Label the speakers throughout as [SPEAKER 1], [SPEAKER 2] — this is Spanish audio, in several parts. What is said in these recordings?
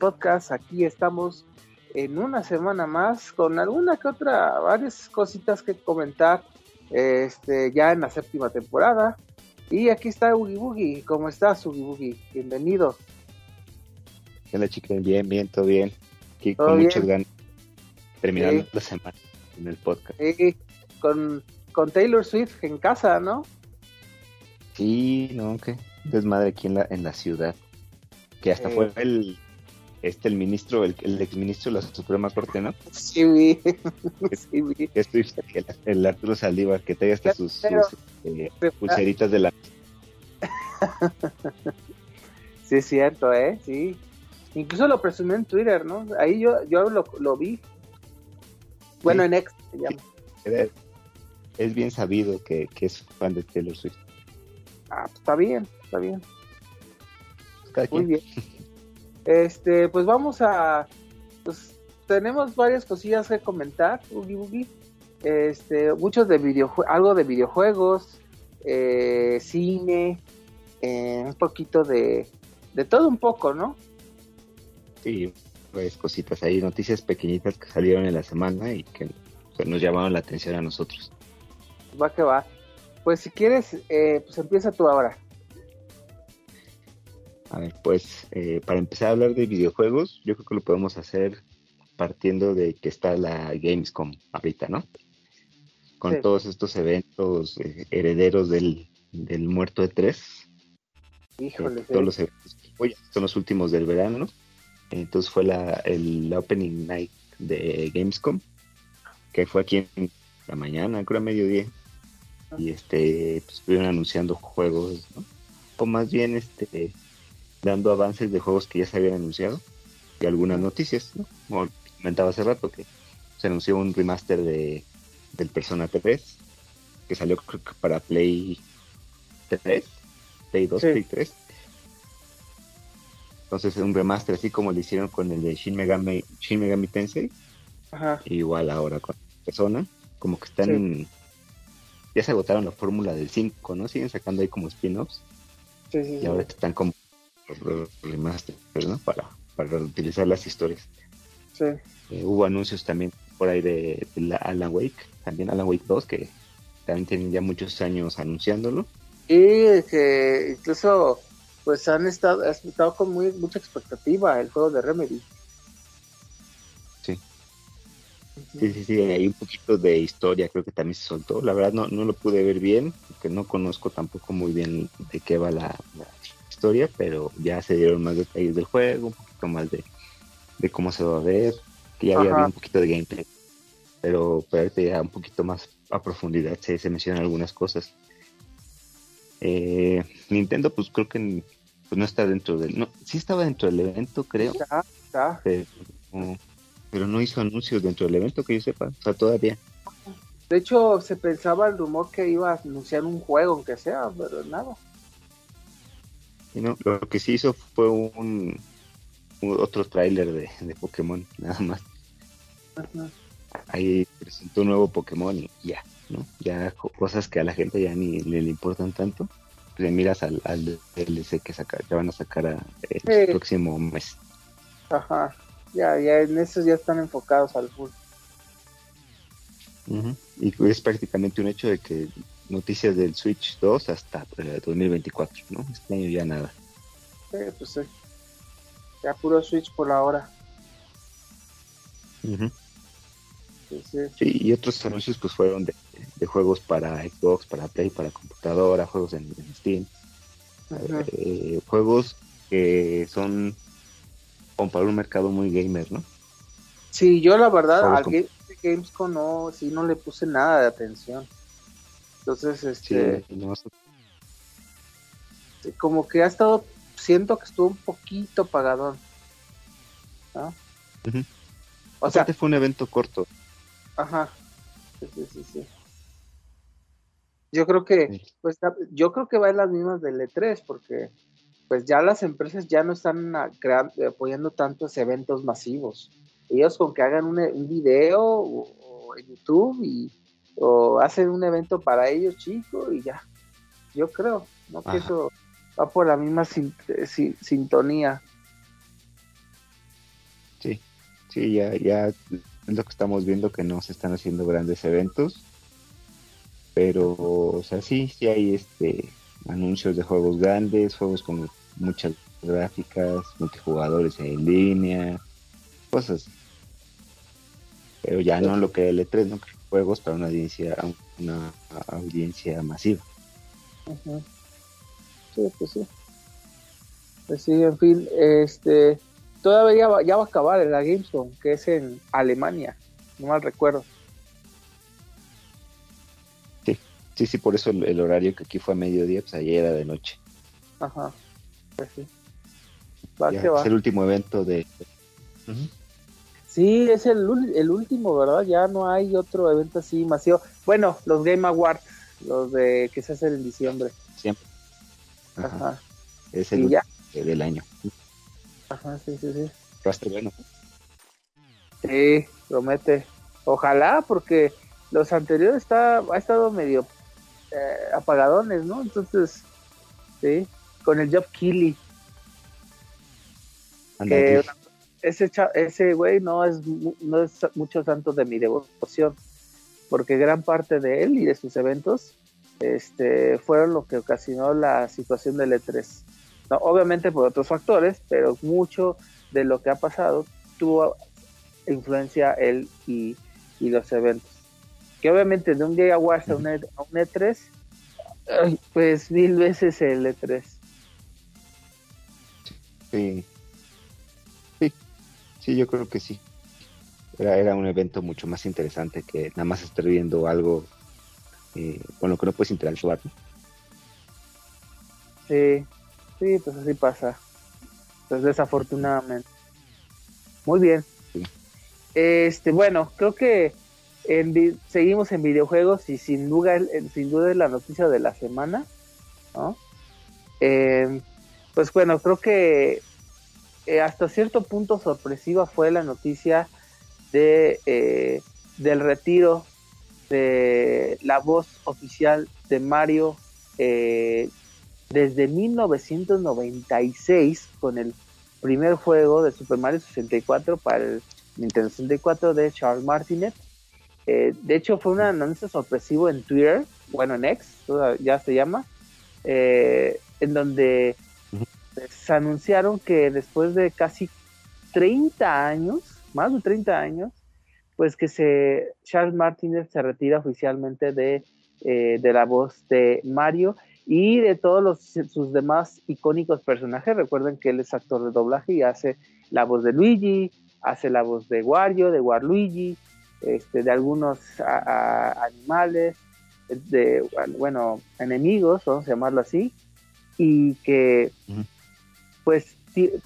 [SPEAKER 1] Podcast. Aquí estamos en una semana más con alguna que otra, varias cositas que comentar este, ya en la séptima temporada. Y aquí está Ugi Boogie. ¿Cómo estás, Ugi Boogie? Bienvenido.
[SPEAKER 2] Hola, chicos. Bien, bien, todo bien. Aquí con muchas ganas. Terminando la semana en el podcast.
[SPEAKER 1] Sí, con, con Taylor Swift en casa, ¿no?
[SPEAKER 2] Sí, no, que desmadre aquí en la, en la ciudad. Que hasta fue el este el ministro, el, el exministro de la Suprema Corte, ¿no?
[SPEAKER 1] Sí, vi. sí, vi.
[SPEAKER 2] El, el, Arturo Saldívar, que trae hasta sus, eh, pulseritas de la...
[SPEAKER 1] sí, es cierto, ¿eh? Sí. Incluso lo presumió en Twitter, ¿no? Ahí yo, yo lo, lo vi. Bueno, en X se llama.
[SPEAKER 2] Es bien sabido que, que es fan de Taylor Swift.
[SPEAKER 1] Ah, pues está bien, está bien. Muy bien. Este, pues vamos a, pues tenemos varias cosillas que comentar, Ugi Boogie. Este, muchos de videojuegos, algo de videojuegos, eh, cine, eh, un poquito de, de todo un poco, ¿no?
[SPEAKER 2] Sí, pues cositas ahí, noticias pequeñitas que salieron en la semana y que pues, nos llamaron la atención a nosotros.
[SPEAKER 1] Va que va. Pues si quieres, eh, pues empieza tú ahora.
[SPEAKER 2] A ver, pues eh, para empezar a hablar de videojuegos, yo creo que lo podemos hacer partiendo de que está la Gamescom ahorita, ¿no? Con todos estos eventos eh, herederos del, del muerto de tres.
[SPEAKER 1] Híjole.
[SPEAKER 2] todos los eventos son los últimos del verano. Entonces fue la, el opening night de Gamescom, que fue aquí en la mañana, creo a mediodía. Y este, pues estuvieron anunciando juegos, ¿no? O más bien, este, dando avances de juegos que ya se habían anunciado y algunas noticias, ¿no? Como comentaba hace rato que se anunció un remaster de del Persona 3 que salió creo que para Play 3, Play 2, Play 3. Entonces un remaster así como lo hicieron con el de Shin Megami, Shin Megami Tensei.
[SPEAKER 1] Ajá.
[SPEAKER 2] Igual ahora con Persona, como que están ya se agotaron la fórmula del 5, ¿no? Siguen sacando ahí como spin-offs.
[SPEAKER 1] Sí,
[SPEAKER 2] y ahora están como ¿no? Para, para utilizar las historias.
[SPEAKER 1] Sí.
[SPEAKER 2] Eh, hubo anuncios también por ahí de, la Alan Wake, también Alan Wake 2, que también tienen ya muchos años anunciándolo.
[SPEAKER 1] Y que incluso pues han estado, han estado con muy, mucha expectativa el juego de Remedy.
[SPEAKER 2] Sí. Sí, sí, sí, hay un poquito de historia, creo que también se soltó. La verdad no, no lo pude ver bien, porque no conozco tampoco muy bien de qué va la, historia, pero ya se dieron más detalles del juego, un poquito más de, cómo se va a ver, que ya había un poquito de gameplay, pero, pero ya un poquito más a profundidad se, se mencionan algunas cosas. Eh, Nintendo, pues creo que pues no está dentro del. No, sí estaba dentro del evento, creo. Pero, no hizo anuncios dentro del evento, que yo sepa. O sea, todavía.
[SPEAKER 1] De hecho, se pensaba el rumor que iba a anunciar un juego, aunque sea, pero nada.
[SPEAKER 2] Y no, lo que sí hizo fue un, otro tráiler de, de, Pokémon, nada más. Ahí presentó un nuevo Pokémon y ya, ¿no? Ya cosas que a la gente ya ni le, importan tanto. Le miras al, al DLC que saca, ya van a sacar a, el próximo mes.
[SPEAKER 1] Ajá, ya, ya en eso ya están enfocados al full.
[SPEAKER 2] Y es prácticamente un hecho de que noticias del Switch 2 hasta 2024, eh, ¿no? Este año ya nada.
[SPEAKER 1] Sí, pues sí. Ya puro Switch por la hora.
[SPEAKER 2] sí, y otros anuncios pues fueron de, juegos para Xbox, para Play, para computadora, juegos en, Steam. Eh, juegos que son como para un mercado muy gamer, ¿no?
[SPEAKER 1] Sí, yo la verdad al Gamescom no, sí no le puse nada de atención. Entonces, este. Como que ha estado. Siento que estuvo un poquito pagadón.
[SPEAKER 2] O sea. fue un evento corto.
[SPEAKER 1] Ajá. Sí, sí, sí. Yo creo que. Pues, yo creo que va en las mismas del E3, porque. Pues ya las empresas ya no están apoyando tantos eventos masivos. Ellos con que hagan un, un video o en YouTube y o hacen un evento para ellos chico y ya. Yo creo, ¿no? Que eso va por la misma sintonía.
[SPEAKER 2] Sí, sí, ya, ya es lo que estamos viendo que no se están haciendo grandes eventos. Pero, o sea, sí, sí hay este anuncios de juegos grandes, juegos con muchas gráficas, multijugadores en línea, cosas. Pero ya no lo que el E3, no juegos para una audiencia, una audiencia masiva.
[SPEAKER 1] Sí, pues sí. Pues sí, en fin, este todavía va, ya va a acabar en la Gamescom, que es en Alemania, no mal recuerdo.
[SPEAKER 2] Sí, sí, sí, por eso el, horario que aquí fue a mediodía, pues ayer era de noche.
[SPEAKER 1] Ajá, pues sí.
[SPEAKER 2] Es el último evento de...
[SPEAKER 1] Sí, es el, el último, ¿verdad? Ya no hay otro evento así masivo. Bueno, los Game Awards, los de que se hacen en diciembre.
[SPEAKER 2] Siempre. Ajá. Es el último del año.
[SPEAKER 1] Ajá, sí, sí, sí.
[SPEAKER 2] Va bueno.
[SPEAKER 1] Sí, promete. Ojalá, porque los anteriores está, ha estado medio eh, apagadones, ¿no? Entonces, sí, con el Job Killy ese, ese güey no es, no es mucho santo de mi devoción, porque gran parte de él y de sus eventos este, fueron lo que ocasionó la situación del E3. No, obviamente por otros factores, pero mucho de lo que ha pasado tuvo influencia él y, los eventos. Que obviamente de un día a un, e, a un E3, pues mil veces el E3.
[SPEAKER 2] Sí, Sí, yo creo que sí. Era, era un evento mucho más interesante que nada más estar viendo algo eh, con lo que no puedes interactuar.
[SPEAKER 1] Sí, sí, pues así pasa. Pues desafortunadamente. Muy bien. Este, bueno, creo que seguimos en videojuegos y sin duda, sin duda es la noticia de la semana, ¿no? Eh, pues bueno, creo que eh, hasta cierto punto sorpresiva fue la noticia de eh, del retiro de la voz oficial de Mario eh, desde 1996 con el primer juego de Super Mario 64 para el Nintendo 64 de Charles Martinet. de hecho fue un anuncio sorpresivo en Twitter, bueno en X, ya se llama, en donde se anunciaron que después de casi 30 años, más de 30 años, pues que se Charles Martínez se retira oficialmente de, eh, de la voz de Mario y de todos los, sus demás icónicos personajes. Recuerden que él es actor de doblaje y hace la voz de Luigi, hace la voz de Wario, de Waluigi, este, de algunos animales, de, bueno, enemigos, vamos a llamarlo así, y que pues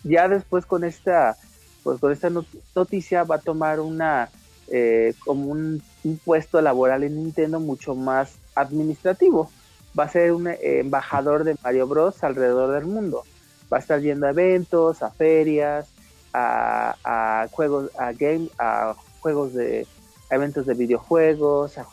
[SPEAKER 1] ya después con esta, pues con esta noticia va a tomar una, eh, como un, puesto laboral en Nintendo mucho más administrativo. Va a ser un eh, embajador de Mario Bros alrededor del mundo. Va a estar yendo a eventos, a ferias, a, juegos, a game, a juegos de eventos de videojuegos, a,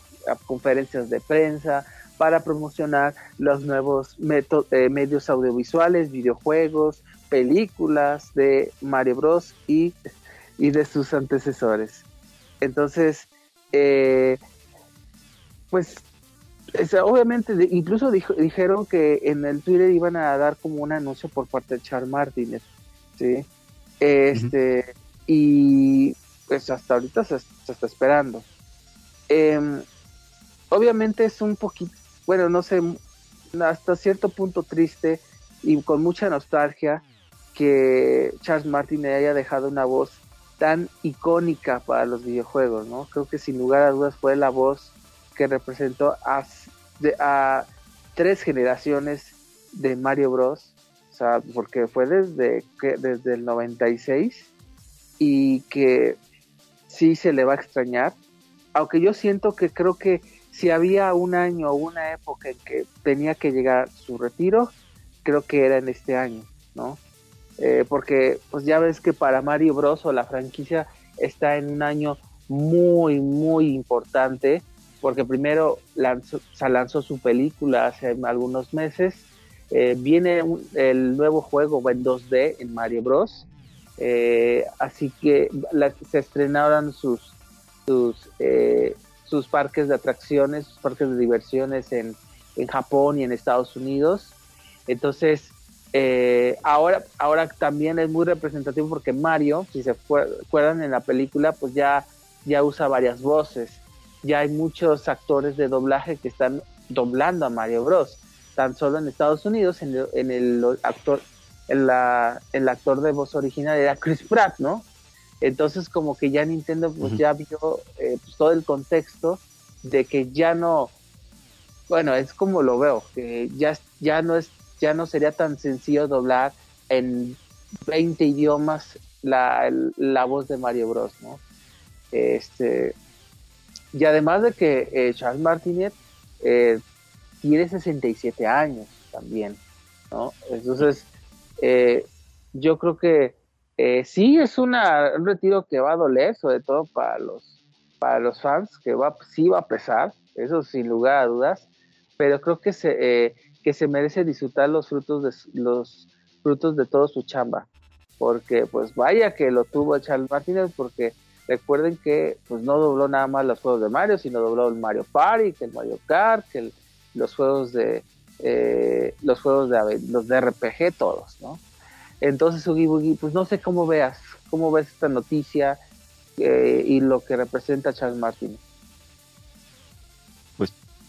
[SPEAKER 1] conferencias de prensa, para promocionar los nuevos eh, medios audiovisuales, videojuegos, películas de Mario Bros. y, de sus antecesores. Entonces, eh, pues obviamente, incluso dijeron que en el Twitter iban a dar como un anuncio por parte de Charles Martínez, ¿sí? Este, y pues hasta ahorita se, está esperando. Em, obviamente es un poquito, bueno, no sé, hasta cierto punto triste y con mucha nostalgia que Charles Martin haya dejado una voz tan icónica para los videojuegos, ¿no? Creo que sin lugar a dudas fue la voz que representó a, a tres generaciones de Mario Bros. O sea, porque fue desde, que, desde el 96 y que sí se le va a extrañar. Aunque yo siento que creo que si había un año o una época en que tenía que llegar su retiro, creo que era en este año, ¿no? Eh, porque pues ya ves que para Mario Bros o la franquicia está en un año muy muy importante porque primero lanzó, se lanzó su película hace algunos meses eh, viene el nuevo juego en 2D en Mario Bros Eh, así que se estrenaron sus, sus, sus parques de atracciones, sus parques de diversiones en, en Japón y en Estados Unidos. Entonces, eh, ahora, ahora también es muy representativo porque Mario, si se acuerdan en la película, pues ya, ya usa varias voces. Ya hay muchos actores de doblaje que están doblando a Mario Bros. Tan solo en Estados Unidos, en el, actor, en la, el actor de voz original era Chris Pratt, ¿no? Entonces como que ya Nintendo pues ya vio eh, pues, todo el contexto de que ya no, bueno, es como lo veo, que ya, ya no es ya no sería tan sencillo doblar en 20 idiomas la, la voz de Mario Bros, ¿no? Este, y además de que eh, Charles Martinet eh, tiene 67 años también, ¿no? Entonces, eh, yo creo que sí es un retiro que va a doler, sobre todo para los, para los fans, que va, sí va a pesar, eso sin lugar a dudas, pero creo que se, que se merece disfrutar los frutos de los frutos de todo su chamba. Porque pues vaya que lo tuvo Charles Martínez porque recuerden que pues no dobló nada más los juegos de Mario sino dobló el Mario Party que el Mario Kart que los juegos de eh, los juegos de los de RPG todos no entonces Ugi pues no sé cómo veas cómo ves esta noticia eh, y lo que representa Charles Martínez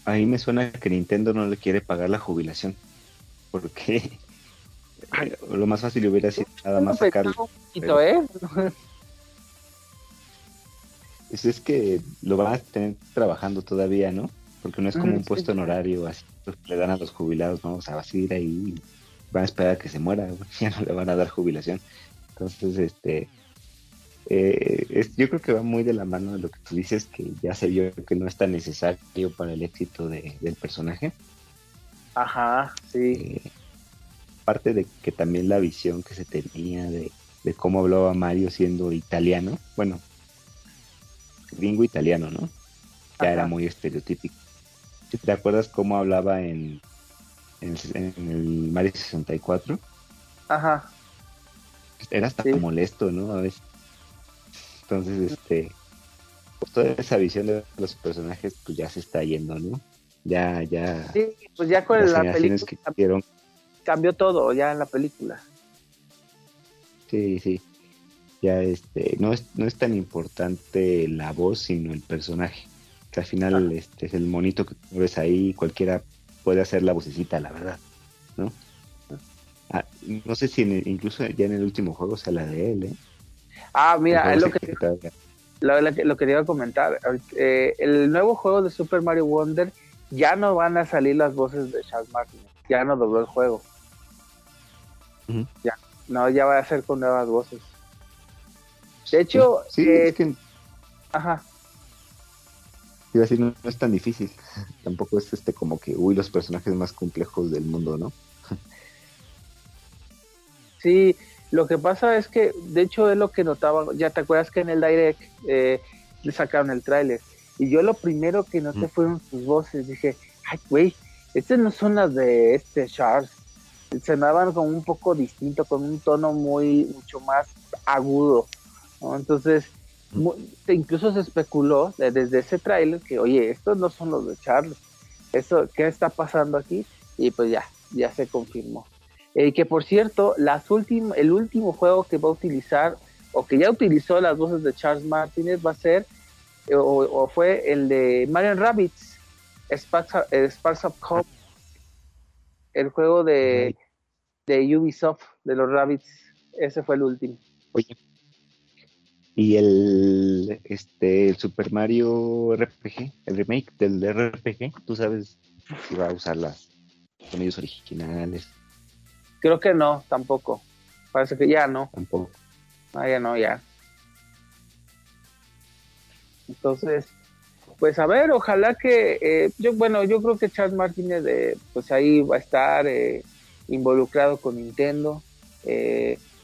[SPEAKER 2] Ahí me suena que Nintendo no le quiere pagar la jubilación. Porque lo más fácil hubiera sido nada más sacarlo. ¿eh? es, que lo van a tener trabajando todavía, ¿no? Porque no es como un puesto honorario, así pues, le dan a los jubilados, ¿no? O sea, va a seguir ahí, van a esperar a que se muera, ya no le van a dar jubilación. Entonces, este, eh, yo creo que va muy de la mano de lo que tú dices, que ya se vio que no es tan necesario para el éxito del personaje.
[SPEAKER 1] Ajá, sí.
[SPEAKER 2] Eh, aparte de que también la visión que se tenía de, cómo hablaba Mario siendo italiano, bueno, gringo italiano, ¿no? Ya era muy estereotípico. ¿Te acuerdas cómo hablaba en, en, el Mario 64?
[SPEAKER 1] Ajá.
[SPEAKER 2] Era hasta molesto, ¿no? A veces entonces, este, pues toda esa visión de los personajes, pues ya se está yendo, ¿no? Ya, ya.
[SPEAKER 1] Sí, pues ya con la película cambió todo, ya en la película.
[SPEAKER 2] Sí, sí. Ya, este, no es, no es tan importante la voz, sino el personaje. Que al final, este, es el monito que ves ahí, cualquiera puede hacer la vocecita, la verdad, ¿no? Ah, no sé si incluso ya en el último juego sea la de él, ¿eh?
[SPEAKER 1] Ah, mira, es lo que, lo, que te iba a comentar. Eh, el nuevo juego de Super Mario Wonder ya no van a salir las voces de Charles Martin. Ya no dobló el juego. Ya, no, ya va a ser con nuevas voces. De hecho,
[SPEAKER 2] sí,
[SPEAKER 1] eh,
[SPEAKER 2] es que...
[SPEAKER 1] Ajá.
[SPEAKER 2] Iba a decir, no, no, es tan difícil. Tampoco es este como que, uy, los personajes más complejos del mundo, ¿no?
[SPEAKER 1] sí, lo que pasa es que, de hecho, es lo que notaba, ya te acuerdas que en el Direct eh, le sacaron el tráiler, y yo lo primero que noté fueron sus voces, dije, ay, güey, estas no son las de este Charles, sonaban como un poco distinto, con un tono muy, mucho más agudo, Entonces, incluso se especuló desde ese tráiler que, oye, estos no son los de Charles, eso, ¿qué está pasando aquí? Y pues ya, ya se confirmó. Eh, que por cierto, las el último juego que va a utilizar, o que ya utilizó las voces de Charles Martinez, va a ser, eh, o, fue el de Mario Rabbits, Sparks, of Hope, el juego de, de Ubisoft, de los Rabbits, ese fue el último.
[SPEAKER 2] Oye, y el, este, el Super Mario RPG, el remake del RPG, ¿tú sabes si va a usar las sonidos originales?
[SPEAKER 1] Creo que no, tampoco. Parece que ya no.
[SPEAKER 2] Tampoco.
[SPEAKER 1] Ah, ya no, ya. Entonces, pues a ver, ojalá que, eh, yo, bueno, yo creo que Charles Martínez, eh, pues ahí va a estar eh, involucrado con Nintendo.